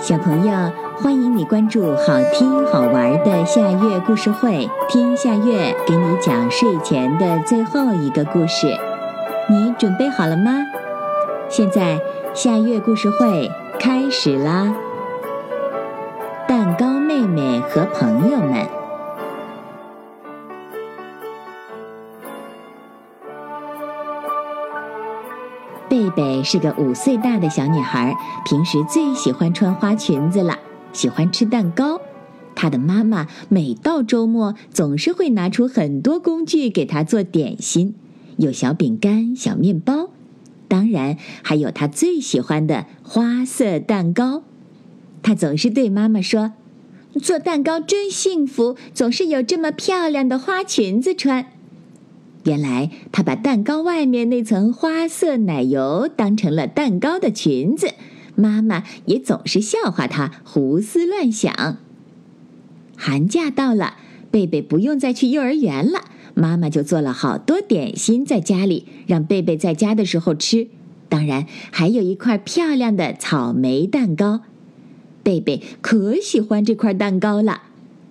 小朋友，欢迎你关注好听好玩的夏月故事会，听夏月给你讲睡前的最后一个故事。你准备好了吗？现在夏月故事会开始啦！蛋糕是个五岁大的小女孩，平时最喜欢穿花裙子了，喜欢吃蛋糕。她的妈妈每到周末总是会拿出很多工具给她做点心，有小饼干、小面包，当然还有她最喜欢的花色蛋糕。她总是对妈妈说：“做蛋糕真幸福，总是有这么漂亮的花裙子穿。”原来他把蛋糕外面那层花色奶油当成了蛋糕的裙子，妈妈也总是笑话他胡思乱想。寒假到了，贝贝不用再去幼儿园了，妈妈就做了好多点心在家里，让贝贝在家的时候吃。当然，还有一块漂亮的草莓蛋糕，贝贝可喜欢这块蛋糕了。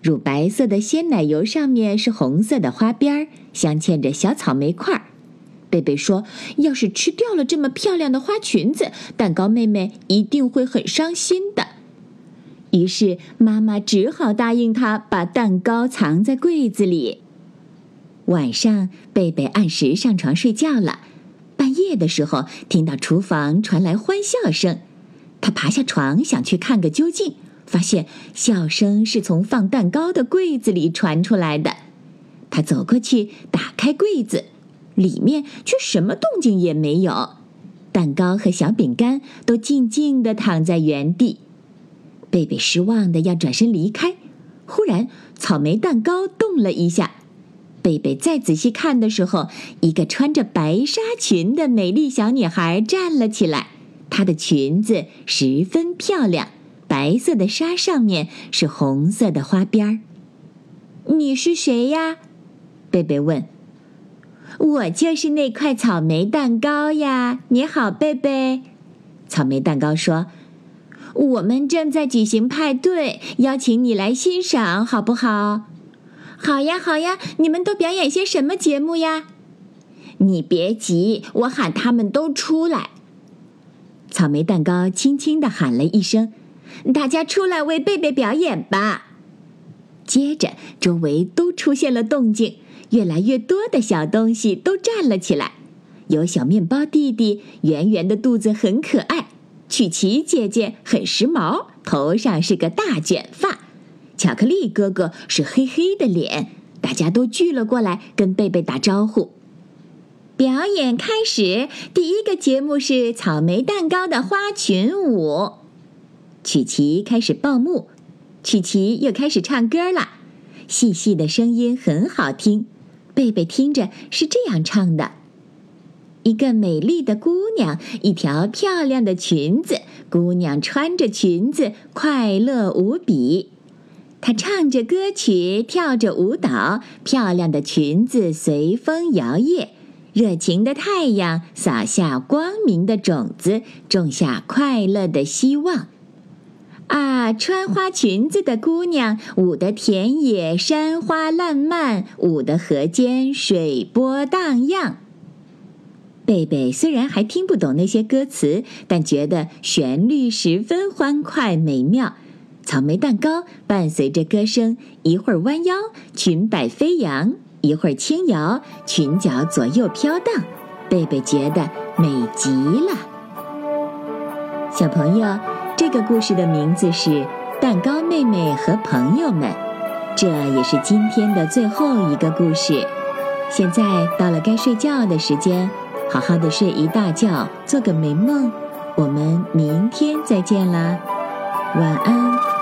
乳白色的鲜奶油上面是红色的花边儿，镶嵌着小草莓块儿。贝贝说：“要是吃掉了这么漂亮的花裙子，蛋糕妹妹一定会很伤心的。”于是妈妈只好答应他，把蛋糕藏在柜子里。晚上，贝贝按时上床睡觉了。半夜的时候，听到厨房传来欢笑声，他爬下床想去看个究竟。发现笑声是从放蛋糕的柜子里传出来的，他走过去打开柜子，里面却什么动静也没有，蛋糕和小饼干都静静地躺在原地。贝贝失望的要转身离开，忽然草莓蛋糕动了一下。贝贝再仔细看的时候，一个穿着白纱裙的美丽小女孩站了起来，她的裙子十分漂亮。白色的纱上面是红色的花边儿。你是谁呀？贝贝问。我就是那块草莓蛋糕呀。你好，贝贝。草莓蛋糕说：“我们正在举行派对，邀请你来欣赏，好不好？”“好呀，好呀。”“你们都表演些什么节目呀？”“你别急，我喊他们都出来。”草莓蛋糕轻轻地喊了一声。大家出来为贝贝表演吧！接着，周围都出现了动静，越来越多的小东西都站了起来。有小面包弟弟，圆圆的肚子很可爱；曲奇姐姐很时髦，头上是个大卷发；巧克力哥哥是黑黑的脸。大家都聚了过来，跟贝贝打招呼。表演开始，第一个节目是草莓蛋糕的花裙舞。曲奇开始报幕，曲奇又开始唱歌了，细细的声音很好听。贝贝听着是这样唱的：一个美丽的姑娘，一条漂亮的裙子，姑娘穿着裙子快乐无比。她唱着歌曲，跳着舞蹈，漂亮的裙子随风摇曳，热情的太阳洒下光明的种子，种下快乐的希望。穿花裙子的姑娘，舞的田野山花烂漫，舞的河间水波荡漾。贝贝虽然还听不懂那些歌词，但觉得旋律十分欢快美妙。草莓蛋糕伴随着歌声，一会儿弯腰，裙摆飞扬；一会儿轻摇，裙角左右飘荡。贝贝觉得美极了，小朋友。这个故事的名字是《蛋糕妹妹和朋友们》，这也是今天的最后一个故事。现在到了该睡觉的时间，好好的睡一大觉，做个美梦。我们明天再见啦，晚安。